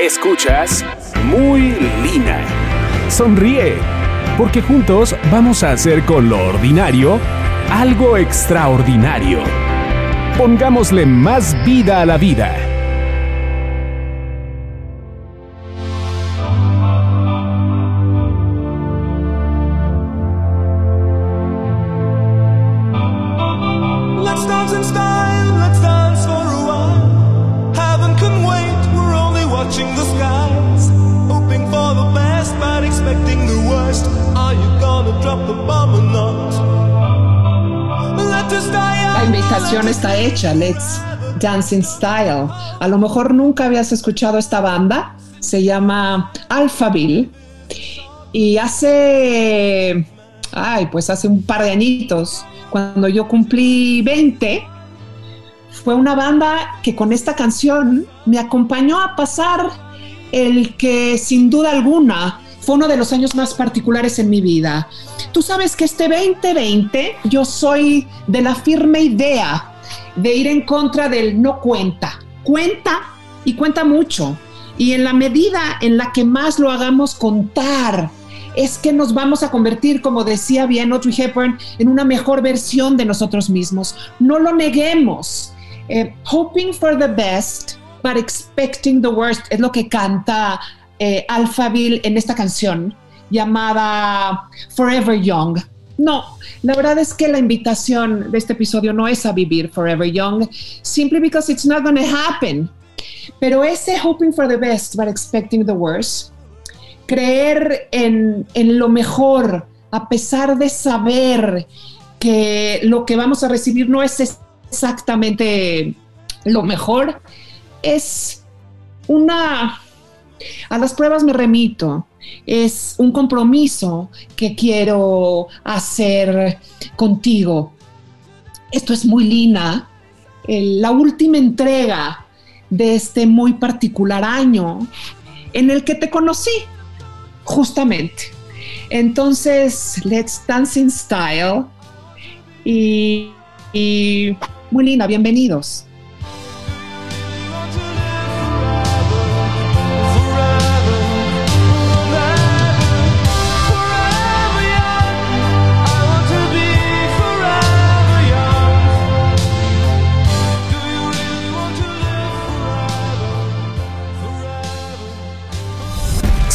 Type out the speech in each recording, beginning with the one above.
Escuchas Muy Lina. Sonríe, porque juntos vamos a hacer con lo ordinario algo extraordinario. Pongámosle más vida a la vida. Está hecha, Let's Dance in Style. A lo mejor nunca habías escuchado esta banda, se llama Alphaville. Y hace, ay, pues hace un par de añitos, cuando yo cumplí 20, fue una banda que con esta canción me acompañó a pasar el que sin duda alguna fue uno de los años más particulares en mi vida. Tú sabes que este 2020 yo soy de la firme idea de ir en contra del no cuenta. Cuenta y cuenta mucho. Y en la medida en la que más lo hagamos contar, es que nos vamos a convertir, como decía bien Audrey Hepburn, en una mejor versión de nosotros mismos. No lo neguemos. Eh, hoping for the best, but expecting the worst, es lo que canta eh, Alphaville en esta canción llamada Forever Young. No, la verdad es que la invitación de este episodio no es a vivir Forever Young, simply because it's not going to happen. Pero ese hoping for the best, but expecting the worst, creer en, en lo mejor, a pesar de saber que lo que vamos a recibir no es exactamente lo mejor, es una... A las pruebas me remito. Es un compromiso que quiero hacer contigo. Esto es muy linda. La última entrega de este muy particular año en el que te conocí, justamente. Entonces, Let's Dance in Style. Y, y muy linda, bienvenidos.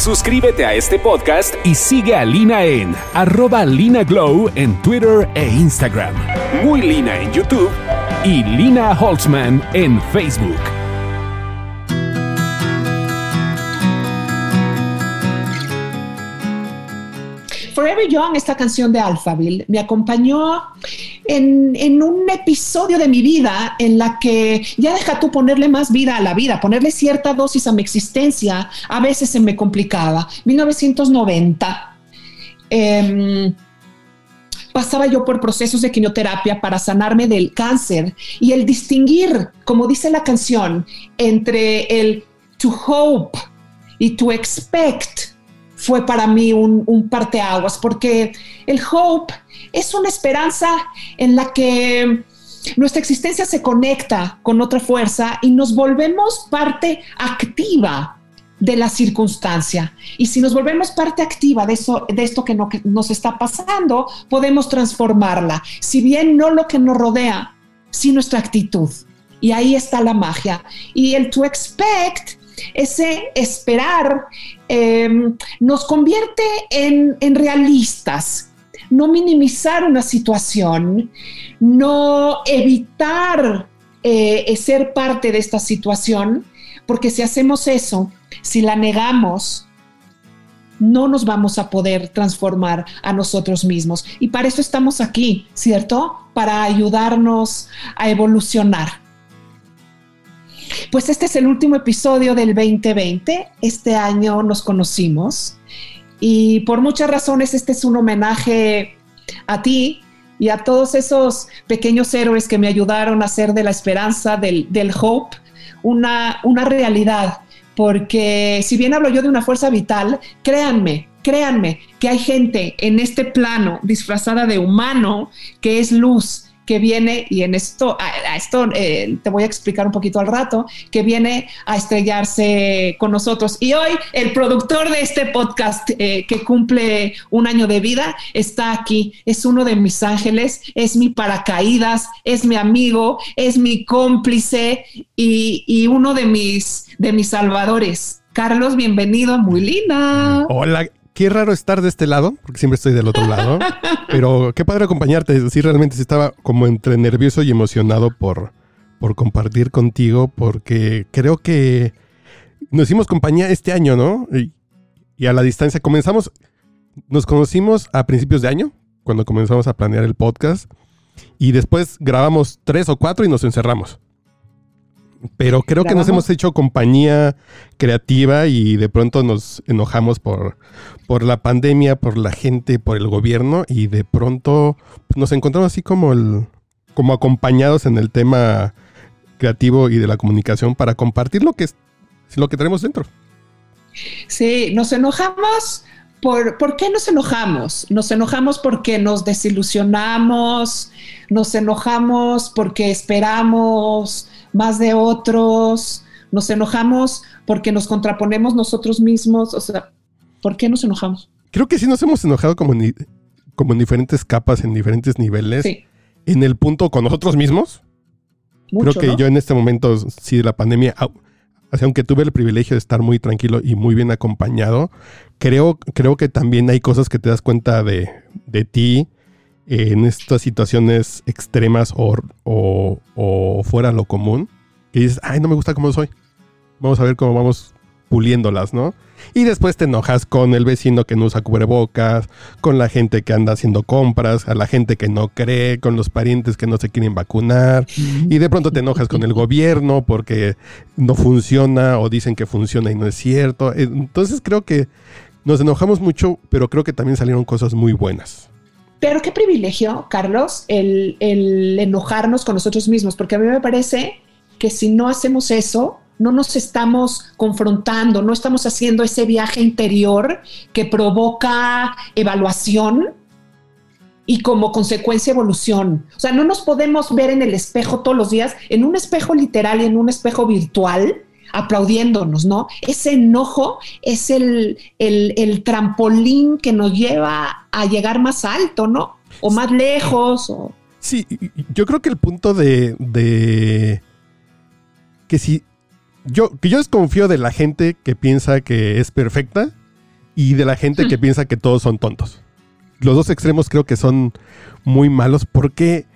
Suscríbete a este podcast y sigue a Lina en arroba Lina Glow en Twitter e Instagram. Muy Lina en YouTube y Lina Holtzman en Facebook. Forever Young, esta canción de Alphaville, me acompañó en, un episodio de mi vida en la que ya deja tú ponerle más vida a la vida, ponerle cierta dosis a mi existencia, a veces se me complicaba. 1990. Eh, pasaba yo por procesos de quimioterapia para sanarme del cáncer y el distinguir, como dice la canción, entre el to hope y to expect fue para mí un, un parteaguas, porque el hope es una esperanza en la que nuestra existencia se conecta con otra fuerza y nos volvemos parte activa de la circunstancia. Y si nos volvemos parte activa de, eso, de esto que, no, que nos está pasando, podemos transformarla. Si bien no lo que nos rodea, sí nuestra actitud. Y ahí está la magia. Y el to expect ese esperar eh, nos convierte en, en, realistas, no minimizar una situación, no evitar eh, ser parte de esta situación, porque si hacemos eso, si la negamos, no nos vamos a poder transformar a nosotros mismos. Y para eso estamos aquí, ¿cierto? Para ayudarnos a evolucionar. Pues este es el último episodio del 2020. Este año nos conocimos y por muchas razones este es un homenaje a ti y a todos esos pequeños héroes que me ayudaron a hacer de la esperanza, del, del hope, una, una realidad. Porque si bien hablo yo de una fuerza vital, créanme, créanme que hay gente en este plano disfrazada de humano que es luz, que viene, y en esto, esto eh, te voy a explicar un poquito al rato, que viene a estrellarse con nosotros. Y hoy el productor de este podcast eh, que cumple un año de vida está aquí. Es uno de mis ángeles, es mi paracaídas, es mi amigo, es mi cómplice y, y uno de mis, de mis salvadores. Carlos, bienvenido, muy linda. Hola, qué raro estar de este lado, porque siempre estoy del otro lado. pero qué padre acompañarte. Sí, realmente estaba como entre nervioso y emocionado por, por compartir contigo, porque creo que nos hicimos compañía este año, ¿no? Y, y, a la distancia comenzamos, nos conocimos a principios de año, cuando comenzamos a planear el podcast, y después grabamos tres o cuatro y nos encerramos. Pero creo que nos hemos hecho compañía creativa y de pronto nos enojamos por, por la pandemia, por la gente, por el gobierno y de pronto nos encontramos así como el como acompañados en el tema creativo y de la comunicación para compartir lo que es lo que tenemos dentro. Sí, nos enojamos por ¿por qué nos enojamos? Nos enojamos porque nos desilusionamos, nos enojamos porque esperamos más de otros, nos enojamos porque nos contraponemos nosotros mismos, o sea, ¿por qué nos enojamos? Creo que sí nos hemos enojado como en, como en diferentes capas, en diferentes niveles. Sí. En el punto con nosotros mismos. Creo que yo en este momento, sí, de la pandemia, aunque tuve el privilegio de estar muy tranquilo y muy bien acompañado, creo, creo que también hay cosas que te das cuenta de, de ti, en estas situaciones extremas o, o, fuera lo común, que dices, ay, no me gusta cómo soy. Vamos a ver cómo vamos puliéndolas, ¿no? Y después te enojas con el vecino que no usa cubrebocas, con la gente que anda haciendo compras, a la gente que no cree, con los parientes que no se quieren vacunar. Y de pronto te enojas con el gobierno porque no funciona o dicen que funciona y no es cierto. Entonces creo que nos enojamos mucho, pero creo que también salieron cosas muy buenas. Pero qué privilegio, Carlos, el, enojarnos con nosotros mismos, porque a mí me parece que si no hacemos eso, no nos estamos confrontando, no estamos haciendo ese viaje interior que provoca evaluación y como consecuencia evolución. O sea, no nos podemos ver en el espejo todos los días, en un espejo literal y en un espejo virtual, aplaudiéndonos, ¿no? Ese enojo es el, trampolín que nos lleva a llegar más alto, ¿no? O más lejos. O... Sí, yo creo que el punto de, de que si yo, que yo desconfío de la gente que piensa que es perfecta y de la gente que piensa que todos son tontos. Los dos extremos creo que son muy malos porque,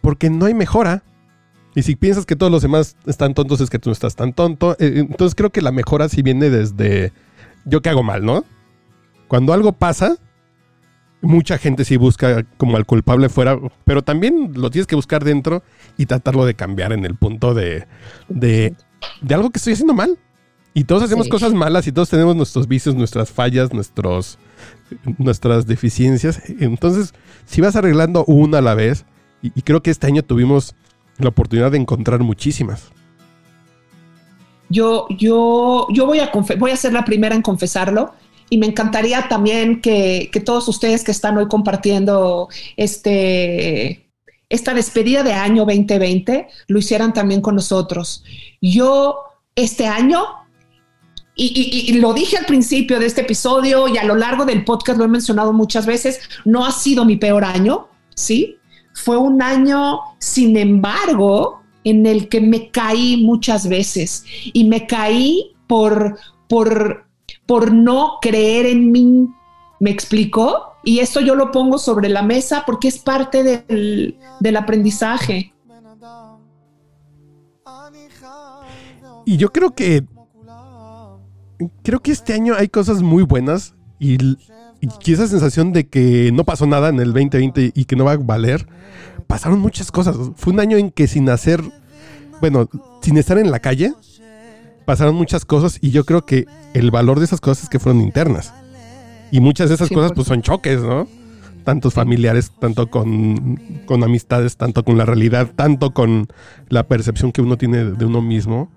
porque no hay mejora. Y si piensas que todos los demás están tontos, es que tú no estás tan tonto. Eh, entonces creo que la mejora sí viene desde yo que hago mal, ¿no? Cuando algo pasa, mucha gente sí busca como al culpable fuera, pero también lo tienes que buscar dentro y tratarlo de cambiar en el punto de, de, algo que estoy haciendo mal. Y todos hacemos cosas malas y todos tenemos nuestros vicios, nuestras fallas, nuestros, nuestras deficiencias. Entonces, si vas arreglando una a la vez, y creo que este año tuvimos la oportunidad de encontrar muchísimas. Yo, yo, yo voy a, voy a ser la primera en confesarlo y me encantaría también que, todos ustedes que están hoy compartiendo este, esta despedida de año 2020 lo hicieran también con nosotros. Yo este año, y, lo dije al principio de este episodio y a lo largo del podcast lo he mencionado muchas veces, no ha sido mi peor año, ¿sí? Fue un año, sin embargo, en el que me caí muchas veces y me caí por, por, por no creer en mí. ¿Me explicó? Y esto yo lo pongo sobre la mesa porque es parte del, del aprendizaje. Y yo creo que creo que este año hay cosas muy buenas y y esa sensación de que no pasó nada en el 2020 y que no va a valer, pasaron muchas cosas. Fue un año en que sin hacer, bueno, sin estar en la calle, pasaron muchas cosas y yo creo que el valor de esas cosas es que fueron internas. Y muchas de esas cosas pues son choques, ¿no? Tantos familiares, tanto con, con amistades, tanto con la realidad, tanto con la percepción que uno tiene de uno mismo.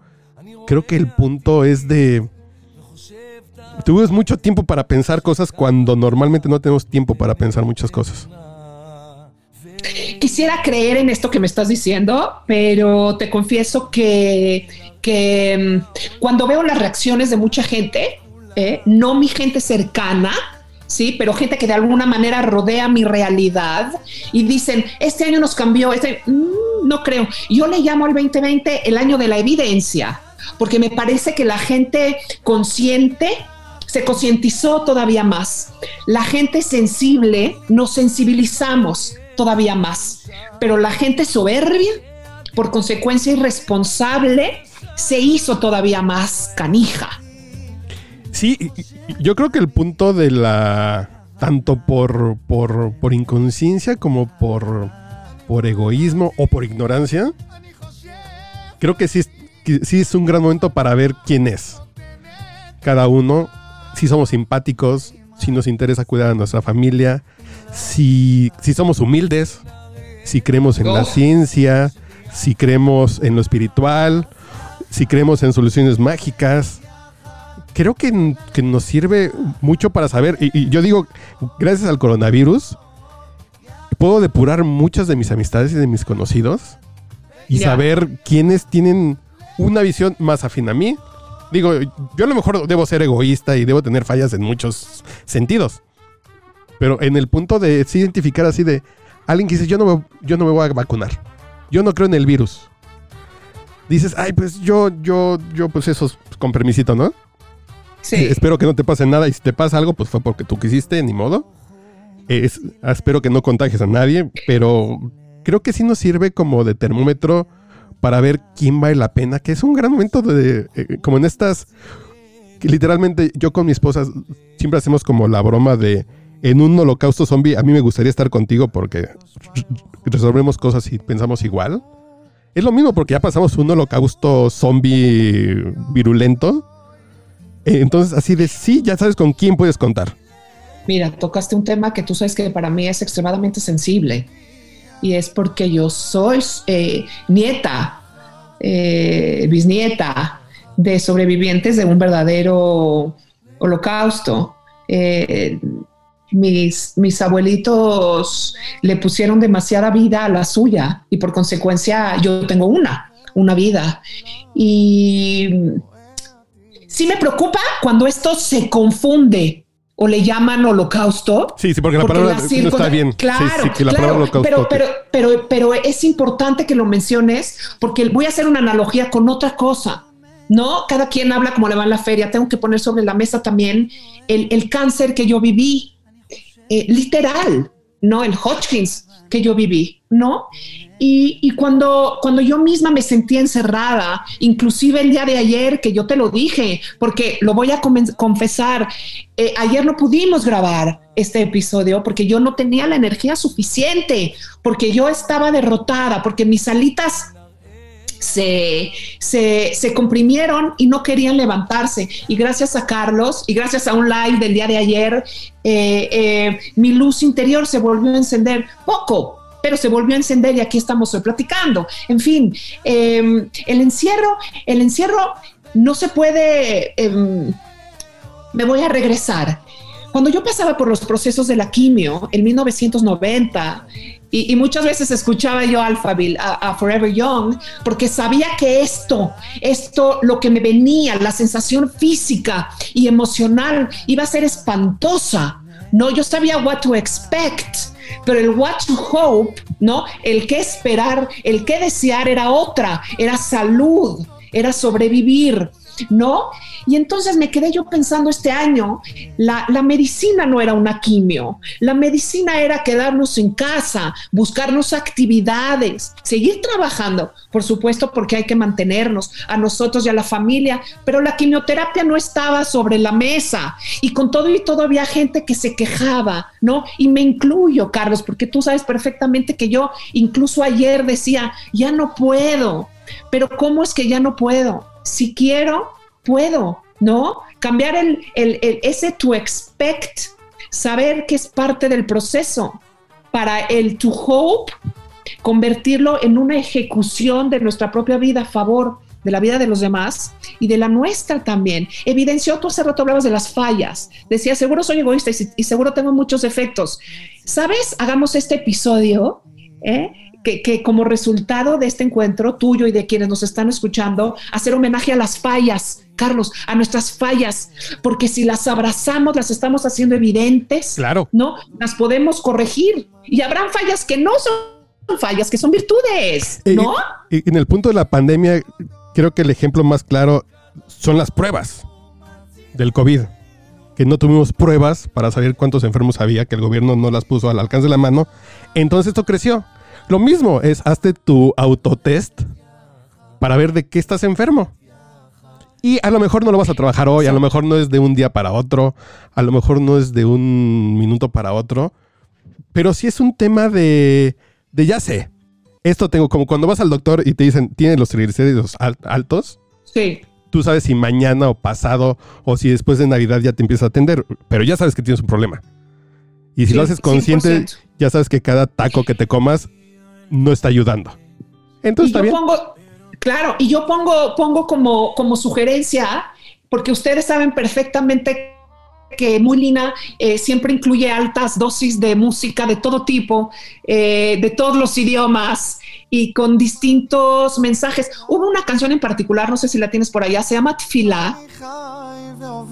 Creo que el punto es de Tuvimos mucho tiempo para pensar cosas cuando normalmente no tenemos tiempo para pensar muchas cosas. quisiera creer en esto que me estás diciendo, pero te confieso que, que mm, cuando veo las reacciones de mucha gente, eh, no mi gente cercana, sí, pero gente que de alguna manera rodea mi realidad y dicen, este año nos cambió, este, mm, no creo. Yo le llamo al 2020 el año de la evidencia, porque me parece que la gente consciente se concientizó todavía más. La gente sensible nos sensibilizamos todavía más, pero la gente soberbia, por consecuencia irresponsable, se hizo todavía más canija. Sí, yo creo que el punto de la. tanto por, por, por inconsciencia como por, por egoísmo o por ignorancia, creo que sí, sí es un gran momento para ver quién es cada uno, si somos simpáticos, si nos interesa cuidar a nuestra familia, si, si somos humildes, si creemos en la ciencia, si creemos en lo espiritual, si creemos en soluciones mágicas, creo que, nos sirve mucho para saber, y, yo digo, gracias al coronavirus, puedo depurar muchas de mis amistades y de mis conocidos y saber quiénes tienen una visión más afín a mí. Digo, yo a lo mejor debo ser egoísta y debo tener fallas en muchos sentidos. Pero en el punto de identificar así de alguien que dice, yo no, me, yo no me voy a vacunar. Yo no creo en el virus. Dices, ay, pues yo, yo, yo, pues eso, con permisito, ¿no? Espero que no te pase nada y si te pasa algo, pues fue porque tú quisiste, ni modo. Es, espero que no contagies a nadie, pero creo que sí nos sirve como de termómetro para ver quién vale la pena, que es un gran momento de, eh, como en estas, que literalmente yo con mi esposa siempre hacemos como la broma de, en un holocausto zombie, a mí me gustaría estar contigo porque resolvemos cosas y pensamos igual. Es lo mismo porque ya pasamos un holocausto zombie virulento eh, entonces, así de sí, ya sabes con quién puedes contar. Mira, tocaste un tema que tú sabes que para mí es extremadamente sensible. Y es porque yo soy eh, nieta, eh, bisnieta de sobrevivientes de un verdadero holocausto. mis, mis abuelitos le pusieron demasiada vida a la suya y por consecuencia yo tengo una, una vida. Y sí me preocupa cuando esto se confunde o le llaman holocausto. Sí, sí, porque la palabra no está bien. Claro, claro pero, pero, pero, pero es importante que lo menciones porque voy a hacer una analogía con otra cosa. ¿no? Cada quien habla como le va en la feria. Tengo que poner sobre la mesa también el, cáncer que yo viví, eh, literal, ¿no? El Hodgkins que yo viví, ¿no? Y, cuando, cuando yo misma me sentía encerrada, inclusive el día de ayer, que yo te lo dije, porque lo voy a confesar, eh, ayer no pudimos grabar este episodio porque yo no tenía la energía suficiente, porque yo estaba derrotada, porque mis alitas se, se, comprimieron y no querían levantarse. Y gracias a Carlos y gracias a un live del día de ayer, eh, eh, mi luz interior se volvió a encender poco, pero se volvió a encender y aquí estamos hoy platicando. En fin, em, el encierro, el encierro no se puede, em, me voy a regresar. Cuando yo pasaba por los procesos de la quimio en 1990, y, muchas veces escuchaba yo Alphaville, a, a, Forever Young, porque sabía que esto, esto, lo que me venía, la sensación física y emocional iba a ser espantosa. No, yo sabía what to expect pero el what to hope, ¿no? El qué esperar, el qué desear era otra, era salud, era sobrevivir, ¿no? Y entonces me quedé yo pensando este año, la, medicina no era una quimio, la medicina era quedarnos en casa, buscarnos actividades, seguir trabajando, por supuesto, porque hay que mantenernos a nosotros y a la familia, pero la quimioterapia no estaba sobre la mesa y con todo y todo había gente que se quejaba, ¿no? Y me incluyo, Carlos, porque tú sabes perfectamente que yo incluso ayer decía, ya no puedo, pero ¿cómo es que ya no puedo? Si quiero, puedo, ¿no? Cambiar el, ese to expect, saber que es parte del proceso, para el to hope, convertirlo en una ejecución de nuestra propia vida a favor de la vida de los demás y de la nuestra también. Evidenció, tú hace rato hablabas de las fallas. Decía, seguro soy egoísta y, seguro tengo muchos efectos. ¿Sabes? Hagamos este episodio ¿eh? Que, que como resultado de este encuentro tuyo y de quienes nos están escuchando, hacer homenaje a las fallas, Carlos, a nuestras fallas, porque si las abrazamos, las estamos haciendo evidentes, Claro. ¿no? Las podemos corregir y habrán fallas que no son fallas, que son virtudes, Eh, ¿no? eh, en el punto de la pandemia, creo que el ejemplo más claro son las pruebas del COVID. Que no tuvimos pruebas para saber cuántos enfermos había, que el gobierno no las puso al alcance de la mano. Entonces esto creció. Lo mismo es, hazte tu autotest para ver de qué estás enfermo. Y a lo mejor no lo vas a trabajar hoy, a lo mejor no es de un día para otro, a lo mejor no es de un minuto para otro, pero sí es un tema de, de ya sé, esto tengo, como cuando vas al doctor y te dicen, tiene los triglicéridos al- altos, Sí, tú sabes si mañana o pasado o si después de Navidad ya te empieza a atender, pero ya sabes que tienes un problema. Y si Sí, lo haces consciente, 100%. ya sabes que cada taco que te comas no está ayudando. Entonces y está yo bien. pongo, claro, y yo pongo, pongo como, como sugerencia, porque ustedes saben perfectamente que Muy Lina eh, siempre incluye altas dosis de música de todo tipo, eh, de todos los idiomas y con distintos mensajes. Hubo una canción en particular, no sé si la tienes por allá, se llama Tfila.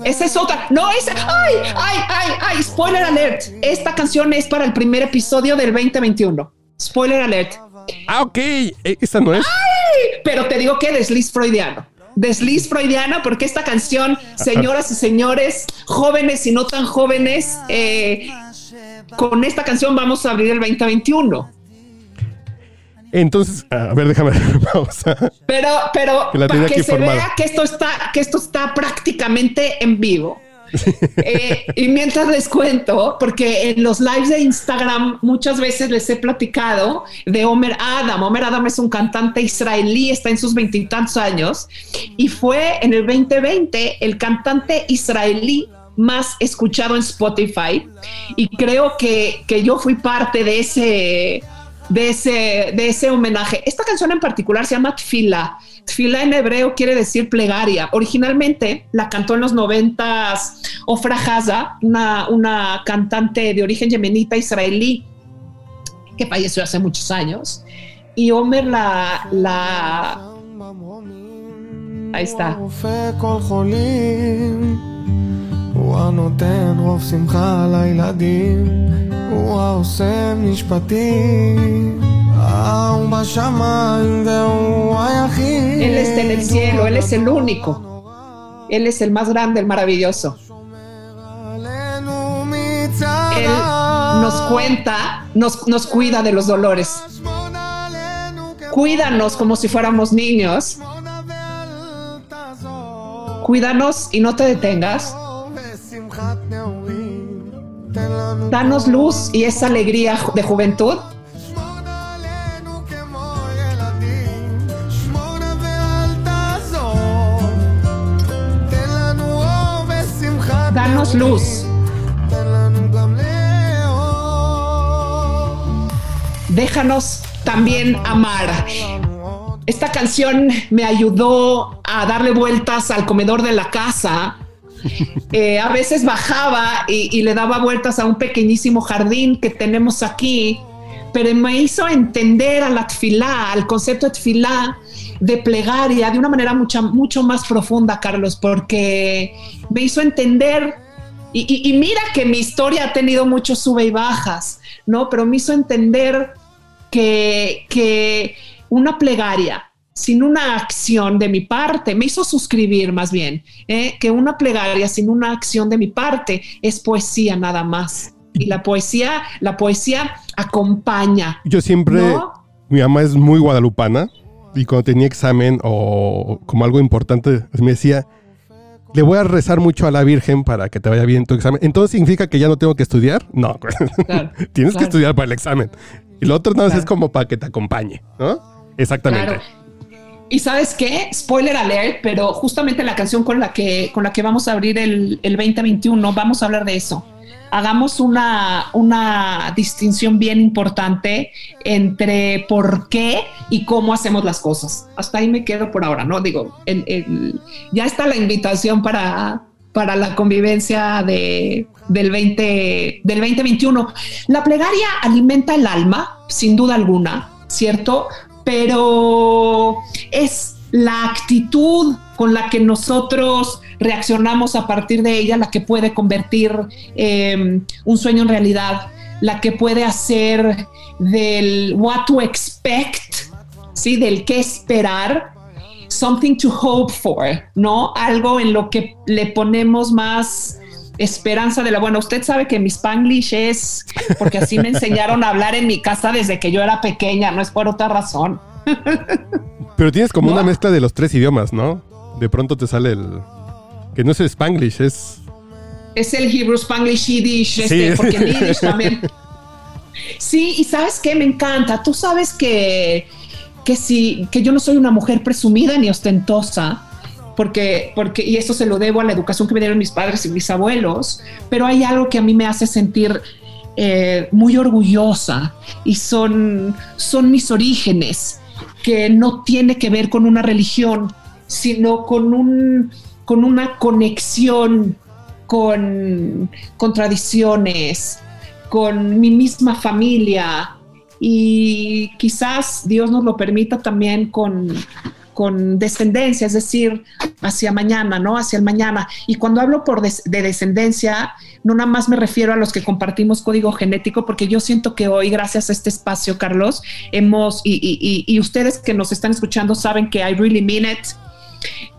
Esa es otra. No, esa. ¡Ay, ay, ay, ay! Spoiler alert. Esta canción es para el primer episodio del 2021. Spoiler alert. Ah, ok. Eh, Esta no es. Pero te digo que desliz freudiano. Desliz freudiano, porque esta canción, señoras y señores, jóvenes y no tan jóvenes, eh, con esta canción vamos a abrir el 2021. Entonces, a ver, déjame pausa. Pero, pero Que para que aquí se vea que esto está, que esto está prácticamente en vivo. Eh, y mientras les cuento, porque en los lives de Instagram muchas veces les he platicado de Omer Adam. Omer Adam es un cantante israelí, está en sus veintitantos años y fue en el 2020 el cantante israelí más escuchado en Spotify. Y creo que, que yo fui parte de ese, de ese, de ese homenaje. Esta canción en particular se llama Tfila. Tfila en hebreo quiere decir plegaria. Originalmente la cantó en los noventas Ofra Haza, una, una cantante de origen yemenita israelí que falleció hace muchos años. Y Omer la, la ahí está. רופא כל חולים, הוא הנותן רוב שמחה לילדים, הוא העושה משפטים, él está en el cielo, Él es el único. Él es el más grande, el maravilloso. Él nos cuenta, nos, nos cuida de los dolores. Cuídanos como si fuéramos niños. Cuídanos y no te detengas. Danos luz y esa alegría de juventud. luz. Déjanos también amar. Esta canción me ayudó a darle vueltas al comedor de la casa. Eh, a veces bajaba y, le daba vueltas a un pequeñísimo jardín que tenemos aquí, pero me hizo entender a la al concepto de de plegaria, de una manera mucha, mucho más profunda, Carlos, porque me hizo entender y, y- y mira que mi historia ha tenido muchos sube y bajas, ¿no? Pero me hizo entender que, que una plegaria sin una acción de mi parte, me hizo suscribir más bien, ¿eh? que una plegaria sin una acción de mi parte es poesía nada más. Y la poesía, la poesía acompaña. Yo siempre, ¿No? mi mamá es muy guadalupana y cuando tenía examen o como algo importante me decía, le voy a rezar mucho a la Virgen para que te vaya bien tu examen. Entonces significa que ya no tengo que estudiar. No, Claro, tienes que estudiar para el examen. Y lo otro nada más Claro. es como para que te acompañe, ¿no? Exactamente. Y sabes qué? Spoiler alert, pero justamente la canción con la que, con la que vamos a abrir el, el 2021, vamos a hablar de eso. Hagamos una, una distinción bien importante entre por qué y cómo hacemos las cosas. Hasta ahí me quedo por ahora, ¿no? Digo, ya está la invitación para, para la convivencia de, del, 20, del 2021. La plegaria alimenta el alma, sin duda alguna, ¿cierto? Pero es la actitud con la que nosotros reaccionamos a partir de ella la que puede convertir eh, un sueño en realidad, la que puede hacer del what to expect, ¿sí? del qué esperar, something to hope for, ¿no? Algo en lo que le ponemos más esperanza de la buena. Usted sabe que mi spanglish es porque así me enseñaron a hablar en mi casa desde que yo era pequeña, no es por otra razón. Pero tienes como una mezcla de los tres idiomas, ¿no? De pronto te sale el que no es el spanglish, es es el Hebrew Spanglish Yiddish, este, porque el Yiddish también. Sí, y sabes qué me encanta. Tú sabes que que si que yo no soy una mujer presumida ni ostentosa, porque, porque, y eso se lo debo a la educación que me dieron mis padres y mis abuelos, pero hay algo que a mí me hace sentir eh, muy orgullosa y son, son mis orígenes, que no tiene que ver con una religión, sino con, un, con una conexión con, con tradiciones, con mi misma familia, y quizás Dios nos lo permita también con, con descendencia, es decir, hacia mañana, ¿no? Hacia el mañana. Y cuando hablo por de descendencia, no nada más me refiero a los que compartimos código genético, porque yo siento que hoy, gracias a este espacio, Carlos, hemos, y, y, y ustedes que nos están escuchando saben que I really mean it,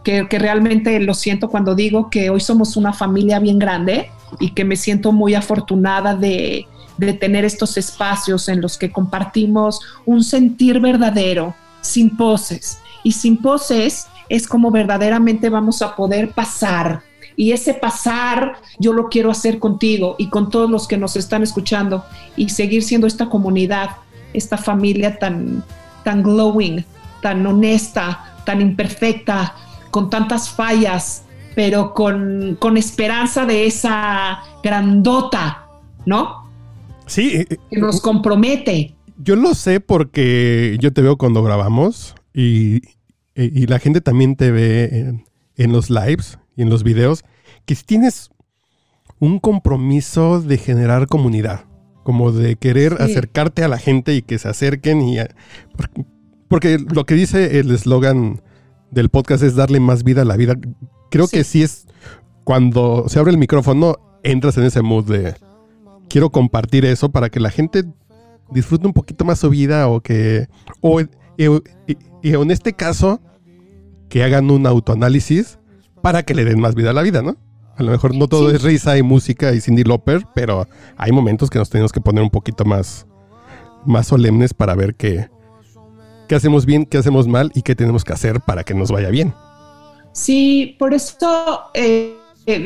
que, realmente lo siento cuando digo que hoy somos una familia bien grande y que me siento muy afortunada de, de tener estos espacios en los que compartimos un sentir verdadero, sin poses. Y sin poses es como verdaderamente vamos a poder pasar. Y ese pasar yo lo quiero hacer contigo y con todos los que nos están escuchando y seguir siendo esta comunidad, esta familia tan, tan glowing, tan honesta, tan imperfecta, con tantas fallas, pero con, con esperanza de esa grandota, ¿no? Sí. Eh, eh, que nos compromete. Yo lo sé porque yo te veo cuando grabamos y, y la gente también te ve en, los lives y en los videos, que tienes un compromiso de generar comunidad, como de querer acercarte a la gente y que se acerquen y... porque, lo que dice el eslogan del podcast es darle más vida a la vida. Creo que sí es cuando se abre el micrófono, entras en ese mood de quiero compartir eso para que la gente disfrute un poquito más su vida o que, o, y, en este caso, que hagan un autoanálisis para que le den más vida a la vida, ¿no? A lo mejor no todo es risa y música y Cindy Lauper, pero hay momentos que nos tenemos que poner un poquito más, más solemnes para ver qué, qué hacemos bien, qué hacemos mal y qué tenemos que hacer para que nos vaya bien. Sí, por eso eh,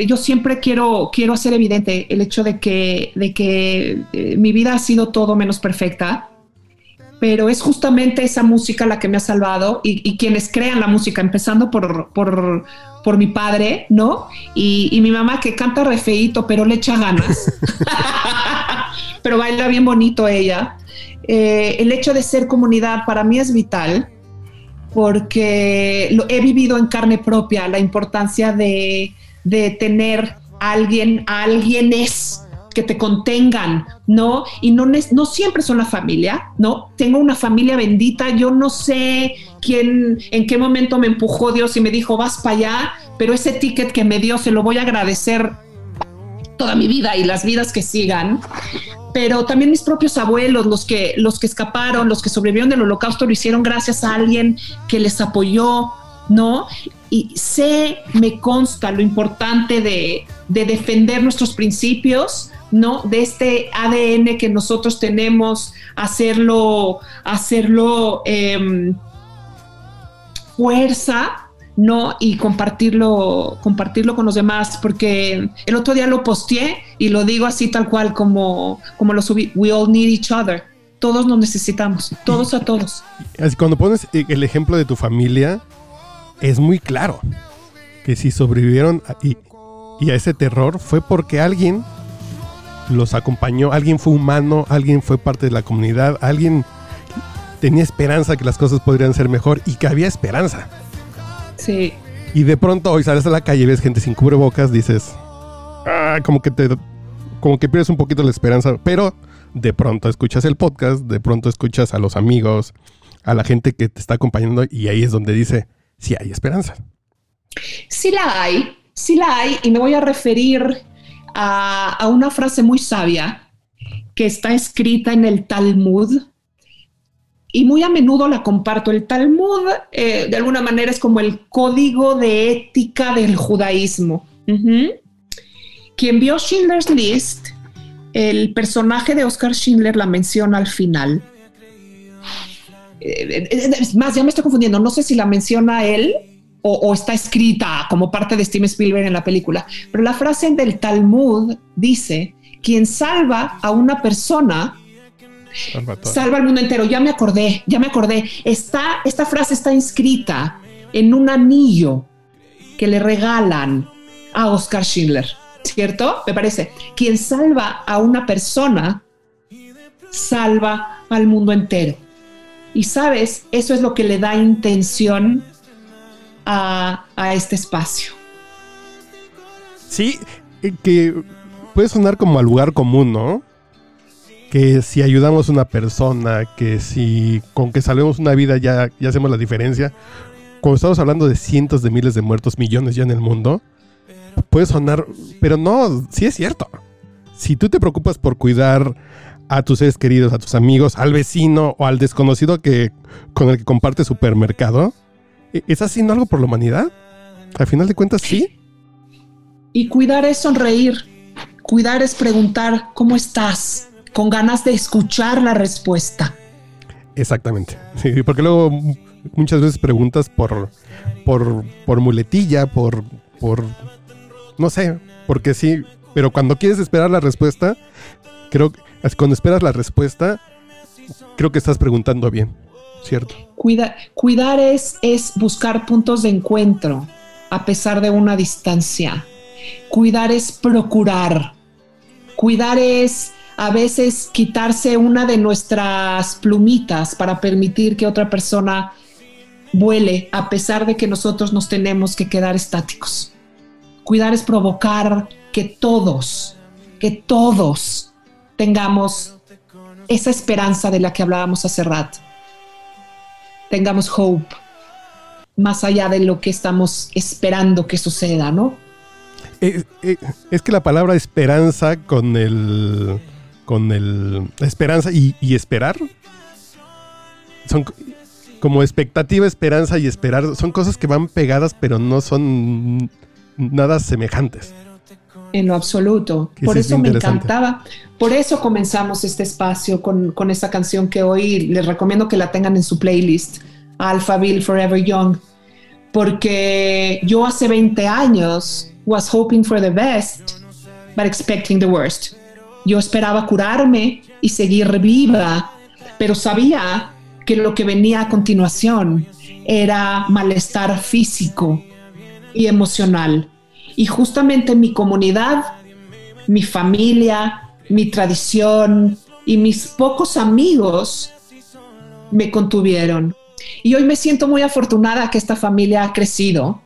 yo siempre quiero, quiero hacer evidente el hecho de que, de que eh, mi vida ha sido todo menos perfecta, pero es justamente esa música la que me ha salvado y, quienes crean la música, empezando por, por, por mi padre, ¿no? Y, y, mi mamá que canta re feíto, pero le echa ganas, pero baila bien bonito ella. Eh, el hecho de ser comunidad para mí es vital porque lo, he vivido en carne propia la importancia de tener alguien, a alguienes que te contengan, ¿no? Y no, no siempre son la familia, ¿no? Tengo una familia bendita, yo no sé quién, en qué momento me empujó Dios y me dijo, vas para allá, pero ese ticket que me dio se lo voy a agradecer toda mi vida y las vidas que sigan. Pero también mis propios abuelos, los que, los que escaparon, los que sobrevivieron del holocausto, lo hicieron gracias a alguien que les apoyó, ¿no? Y sé, me consta lo importante de, defender nuestros principios, ¿no? De este ADN que nosotros tenemos, hacerlo, hacerlo em, fuerza, ¿no? Y compartirlo, compartirlo con los demás, porque el otro día lo posteé y lo digo así tal cual como, como lo subí, we all need each other. Todos nos necesitamos, todos a todos. Cuando pones el ejemplo de tu familia, es muy claro que si sobrevivieron a, y, a ese terror fue porque alguien los acompañó, alguien fue humano, alguien fue parte de la comunidad, alguien tenía esperanza que las cosas podrían ser mejor y que había esperanza. Sí. y de pronto hoy sales a la calle y ves gente sin cubrebocas, dices, ah, como que te, como que pierdes un poquito la esperanza, pero de pronto escuchas el podcast, de pronto escuchas a los amigos, a la gente que te está acompañando y ahí es donde dice, sí hay esperanza. Sí la hay, sí la hay y me voy a referir a, a una frase muy sabia que está escrita en el Talmud y muy a menudo la comparto. El Talmud, eh, de alguna manera, es como el código de ética del judaísmo. Quien vio Schindler's List, el personaje de Oscar Schindler la menciona al final. Eh, Es más, ya me estoy confundiendo. No sé si la menciona él o, o está escrita como parte de Steven Spielberg en la película. Pero la frase del Talmud dice: quien salva a una persona Salva al mundo entero. Ya me acordé, ya me acordé. Está, esta frase está inscrita en un anillo que le regalan a Oscar Schindler, ¿cierto? Me parece. Quien salva a una persona, salva al mundo entero. Y sabes, eso es lo que le da intención a, a este espacio. Sí, eh, que puede sonar como al lugar común, ¿no? Que si ayudamos a una persona, que si con que salvemos una vida ya, ya hacemos la diferencia. Cuando estamos hablando de cientos de miles de muertos, millones ya en el mundo, puede sonar, pero no, sí es cierto. Si tú te preocupas por cuidar a tus seres queridos, a tus amigos, al vecino o al desconocido que con el que comparte supermercado, ¿e- ¿estás haciendo algo por la humanidad? Al final de cuentas, sí. Y cuidar es sonreír, cuidar es preguntar cómo estás, con ganas de escuchar la respuesta. Exactamente. Sí, porque luego muchas veces preguntas por, por, por muletilla, por, por, no sé, porque sí, pero cuando quieres esperar la respuesta, creo que cuando esperas la respuesta, creo que estás preguntando bien, ¿cierto? Cuida- cuidar es, es buscar puntos de encuentro a pesar de una distancia. Cuidar es procurar. Cuidar es a veces quitarse una de nuestras plumitas para permitir que otra persona vuele a pesar de que nosotros nos tenemos que quedar estáticos. Cuidar es provocar que todos, que todos tengamos esa esperanza de la que hablábamos hace rato tengamos hope más allá de lo que estamos esperando que suceda, ¿no? Eh, eh, es que la palabra esperanza con el, con el, esperanza y, y esperar, son como expectativa, esperanza y esperar, son cosas que van pegadas, pero no son nada semejantes. En lo absoluto. Que Por eso me encantaba. Por eso comenzamos este espacio con, con esta canción que hoy les recomiendo que la tengan en su playlist, Alphaville Forever Young. Porque yo hace 20 años was hoping for the best, but expecting the worst. Yo esperaba curarme y seguir viva, pero sabía que lo que venía a continuación era malestar físico y emocional. Y justamente mi comunidad, mi familia, mi tradición y mis pocos amigos me contuvieron. Y hoy me siento muy afortunada que esta familia ha crecido,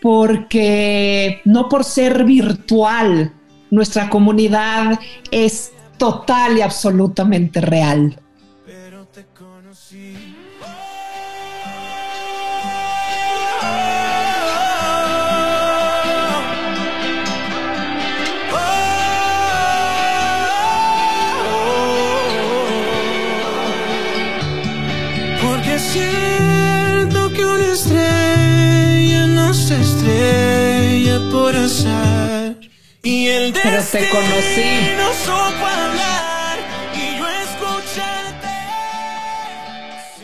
porque no por ser virtual, nuestra comunidad es total y absolutamente real. Y el Pero te conocí. no supo hablar y yo escucharte.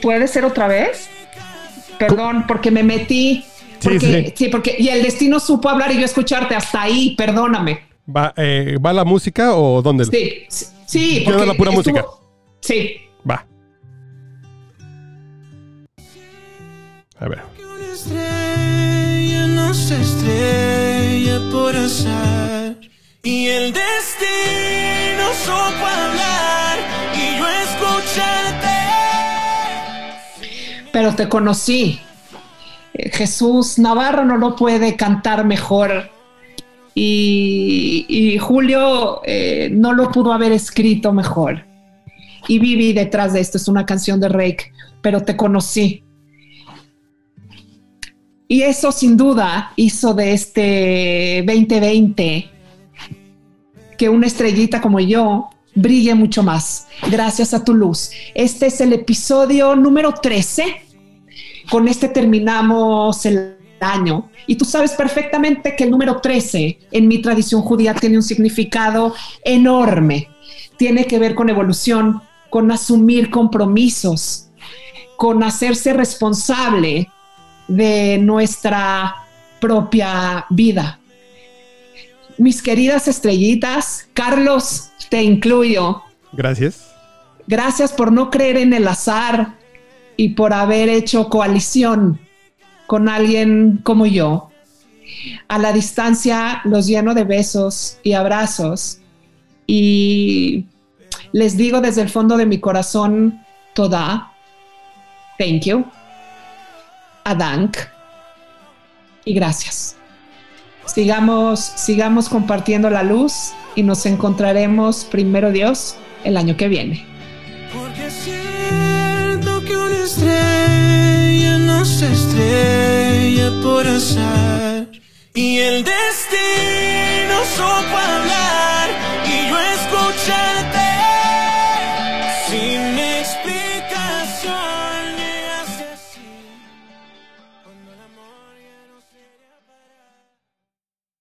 ¿Puede ser otra vez? Perdón, porque me metí. Sí, Porque, sí. sí, porque y el destino supo hablar y yo escucharte hasta ahí, perdóname. ¿Va, eh, ¿va la música o dónde? Sí, sí, de la pura estuvo- música. Sí, Va. A ver. Estrella por azar. Y el destino supo hablar y yo escucharte. pero te conocí. eh, Jesús Navarro no lo puede cantar mejor. Y, y Julio eh, no lo pudo haber escrito mejor. Y viví detrás de esto, es una canción de Rake, pero te conocí. Y eso sin duda hizo de este 2020 que una estrellita como yo brille mucho más, gracias a tu luz. Este es el episodio número 13. Con este terminamos el año. Y tú sabes perfectamente que el número 13 en mi tradición judía tiene un significado enorme. Tiene que ver con evolución, con asumir compromisos, con hacerse responsable de nuestra propia vida. Mis queridas estrellitas, Carlos, te incluyo. Gracias. Gracias por no creer en el azar y por haber hecho coalición con alguien como yo. A la distancia los lleno de besos y abrazos y les digo desde el fondo de mi corazón, toda, thank you, a Dank. Y gracias. Sigamos, sigamos compartiendo la luz y nos encontraremos primero Dios el año que viene. Porque siento que una estrella no se estrella por azar y el destino supo hablar y yo escucharte.